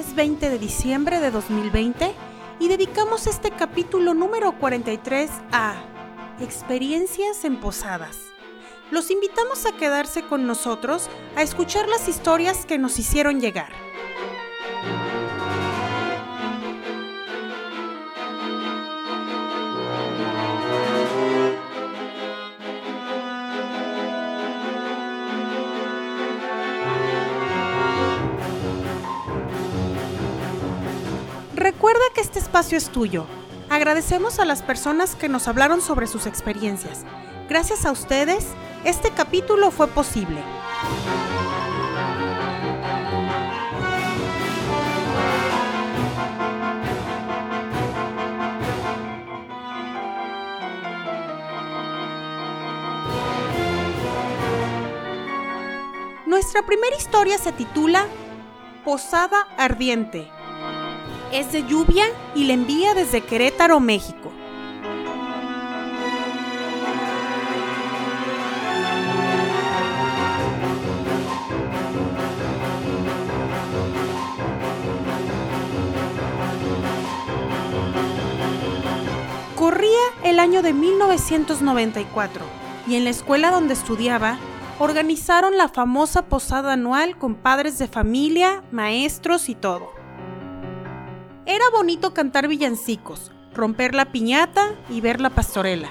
Es 20 de diciembre de 2020 y dedicamos este capítulo número 43 a Experiencias en Posadas. Los invitamos a quedarse con nosotros a escuchar las historias que nos hicieron llegar. Recuerda que este espacio es tuyo. Agradecemos a las personas que nos hablaron sobre sus experiencias. Gracias a ustedes, este capítulo fue posible. Nuestra primera historia se titula Posada Ardiente. Es de lluvia y la envía desde Querétaro, México. Corría el año de 1994 y en la escuela donde estudiaba organizaron la famosa posada anual con padres de familia, maestros y todo. Era bonito cantar villancicos, romper la piñata y ver la pastorela.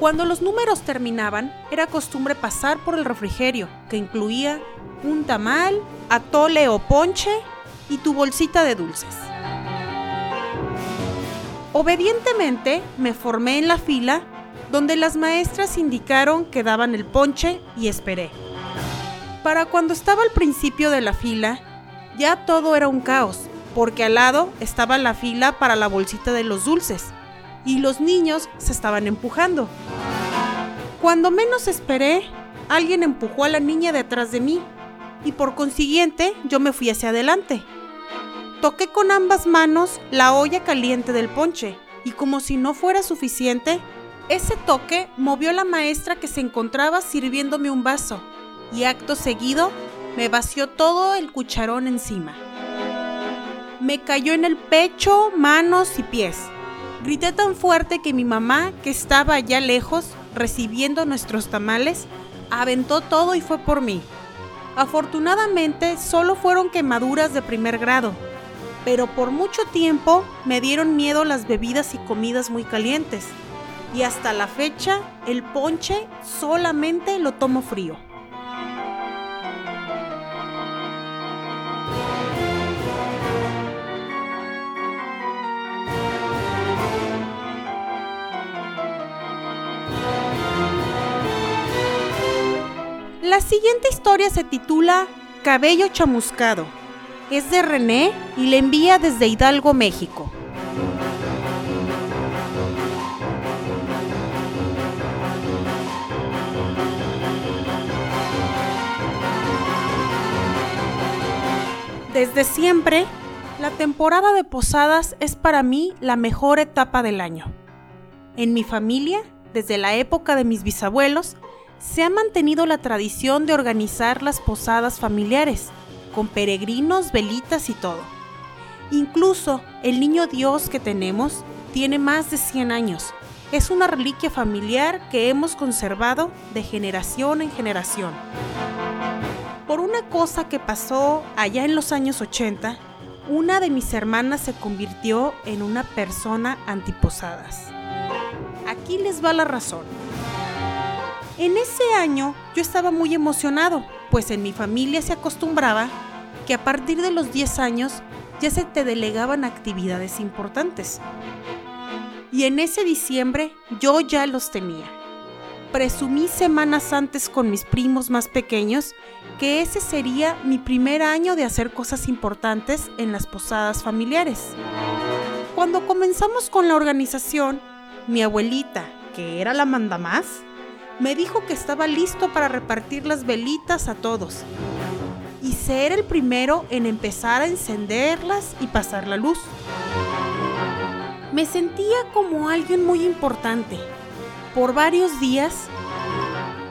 Cuando los números terminaban, era costumbre pasar por el refrigerio, que incluía un tamal, atole o ponche y tu bolsita de dulces. Obedientemente me formé en la fila donde las maestras indicaron que daban el ponche y esperé. Para cuando estaba al principio de la fila, ya todo era un caos, porque al lado estaba la fila para la bolsita de los dulces y los niños se estaban empujando. Cuando menos esperé, alguien empujó a la niña detrás de mí y por consiguiente yo me fui hacia adelante. Toqué con ambas manos la olla caliente del ponche y como si no fuera suficiente, ese toque movió la maestra que se encontraba sirviéndome un vaso y acto seguido me vació todo el cucharón encima. Me cayó en el pecho, manos y pies. Grité tan fuerte que mi mamá, que estaba allá lejos recibiendo nuestros tamales, aventó todo y fue por mí. Afortunadamente solo fueron quemaduras de primer grado, pero por mucho tiempo me dieron miedo las bebidas y comidas muy calientes, y hasta la fecha el ponche solamente lo tomo frío. Siguiente historia se titula Cabello chamuscado. Es de René y le envía desde Hidalgo, México. Desde siempre, la temporada de posadas es para mí la mejor etapa del año. En mi familia, desde la época de mis bisabuelos, se ha mantenido la tradición de organizar las posadas familiares, con peregrinos, velitas y todo. Incluso el niño Dios que tenemos tiene más de 100 años. Es una reliquia familiar que hemos conservado de generación en generación. Por una cosa que pasó allá en los años 80, una de mis hermanas se convirtió en una persona antiposadas. Aquí les va la razón. En ese año yo estaba muy emocionado, pues en mi familia se acostumbraba que a partir de los 10 años ya se te delegaban actividades importantes. Y en ese diciembre yo ya los tenía. presumí semanas antes con mis primos más pequeños que ese sería mi primer año de hacer cosas importantes en las posadas familiares. Cuando comenzamos con la organización, mi abuelita, que era la mandamás, me dijo que estaba listo para repartir las velitas a todos y ser el primero en empezar a encenderlas y pasar la luz. Me sentía como alguien muy importante. Por varios días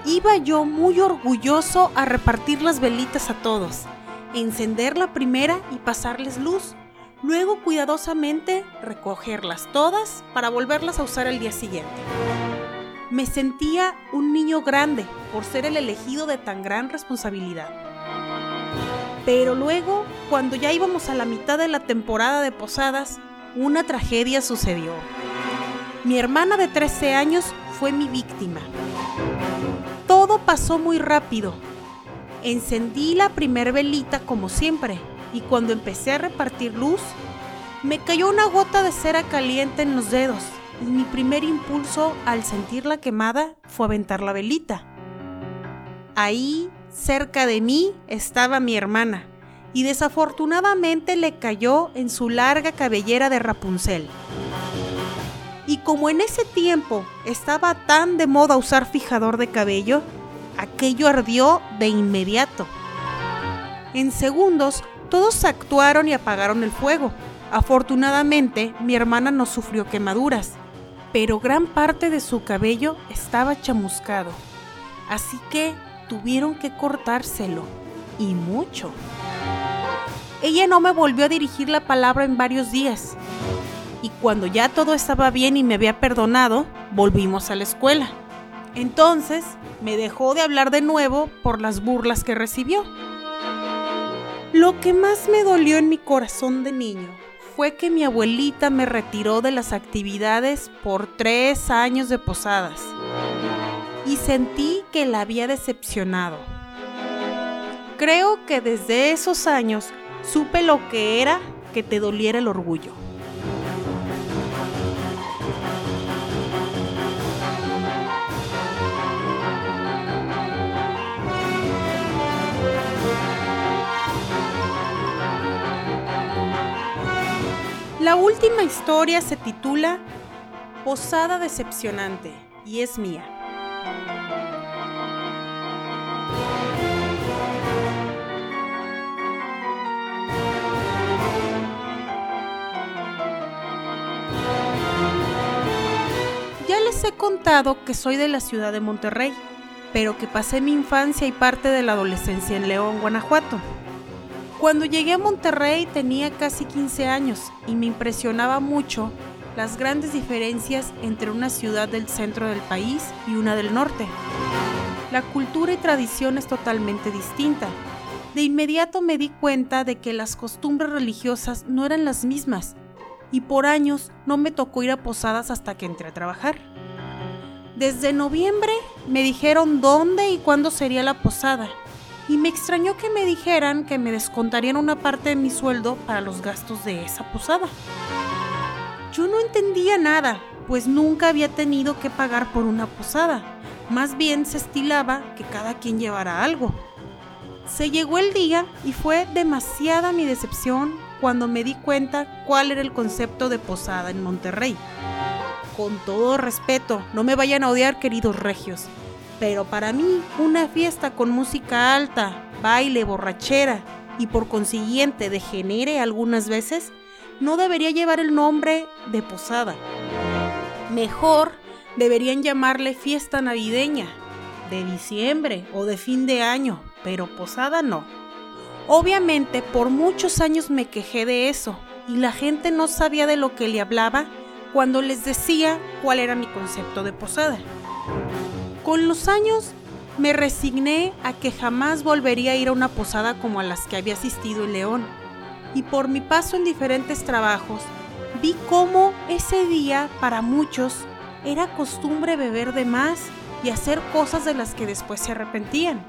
iba yo muy orgulloso a repartir las velitas a todos, encender la primera y pasarles luz, luego cuidadosamente recogerlas todas para volverlas a usar el día siguiente. Me sentía un niño grande por ser el elegido de tan gran responsabilidad. Pero luego, cuando ya íbamos a la mitad de la temporada de posadas, una tragedia sucedió. Mi hermana de 13 años fue mi víctima. Todo pasó muy rápido. Encendí la primer velita como siempre y cuando empecé a repartir luz, me cayó una gota de cera caliente en los dedos mi primer impulso al sentirla quemada fue aventar la velita. Ahí, cerca de mí, estaba mi hermana, y desafortunadamente le cayó en su larga cabellera de Rapunzel. Y como en ese tiempo estaba tan de moda usar fijador de cabello, aquello ardió de inmediato. En segundos, todos actuaron y apagaron el fuego. Afortunadamente, mi hermana no sufrió quemaduras, pero gran parte de su cabello estaba chamuscado, así que tuvieron que cortárselo, y mucho. Ella no me volvió a dirigir la palabra en varios días, y cuando ya todo estaba bien y me había perdonado, volvimos a la escuela. Entonces me dejó de hablar de nuevo por las burlas que recibió. Lo que más me dolió en mi corazón de niño fue que mi abuelita me retiró de las actividades por tres años de posadas y sentí que la había decepcionado. Creo que desde esos años supe lo que era que te doliera el orgullo. La última historia se titula Posada decepcionante y es mía. Ya les he contado que soy de la ciudad de Monterrey, pero que pasé mi infancia y parte de la adolescencia en León, Guanajuato. Cuando llegué a Monterrey tenía casi 15 años y me impresionaba mucho las grandes diferencias entre una ciudad del centro del país y una del norte. La cultura y tradición es totalmente distinta. De inmediato me di cuenta de que las costumbres religiosas no eran las mismas y por años no me tocó ir a posadas hasta que entré a trabajar. Desde noviembre me dijeron dónde y cuándo sería la posada y me extrañó que me dijeran que me descontarían una parte de mi sueldo para los gastos de esa posada. Yo no entendía nada, pues nunca había tenido que pagar por una posada. Más bien se estilaba que cada quien llevara algo. Se llegó el día y fue demasiada mi decepción cuando me di cuenta cuál era el concepto de posada en Monterrey. Con todo respeto, no me vayan a odiar queridos regios, pero para mí, una fiesta con música alta, baile, borrachera y por consiguiente degenere algunas veces, no debería llevar el nombre de posada. Mejor deberían llamarle fiesta navideña, de diciembre o de fin de año, pero posada no. Obviamente por muchos años me quejé de eso y la gente no sabía de lo que le hablaba cuando les decía cuál era mi concepto de posada. Con los años me resigné a que jamás volvería a ir a una posada como a las que había asistido en León. Y por mi paso en diferentes trabajos, vi cómo ese día para muchos era costumbre beber de más y hacer cosas de las que después se arrepentían.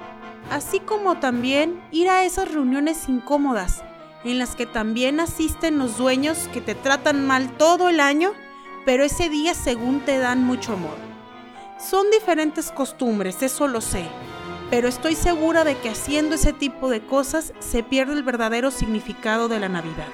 Así como también ir a esas reuniones incómodas en las que también asisten los dueños que te tratan mal todo el año, pero ese día según te dan mucho amor. Son diferentes costumbres, eso lo sé, pero estoy segura de que haciendo ese tipo de cosas se pierde el verdadero significado de la Navidad.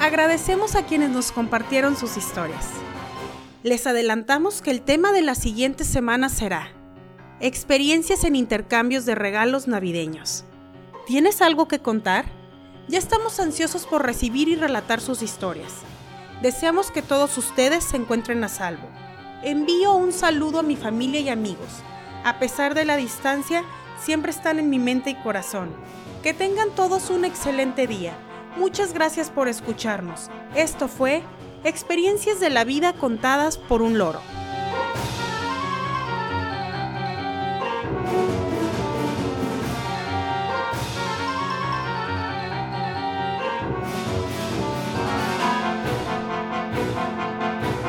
Agradecemos a quienes nos compartieron sus historias. Les adelantamos que el tema de la siguiente semana será Experiencias en intercambios de regalos navideños. ¿Tienes algo que contar? Ya estamos ansiosos por recibir y relatar sus historias. Deseamos que todos ustedes se encuentren a salvo. Envío un saludo a mi familia y amigos. A pesar de la distancia, siempre están en mi mente y corazón. Que tengan todos un excelente día. Muchas gracias por escucharnos. Esto fue Experiencias de la vida contadas por un loro.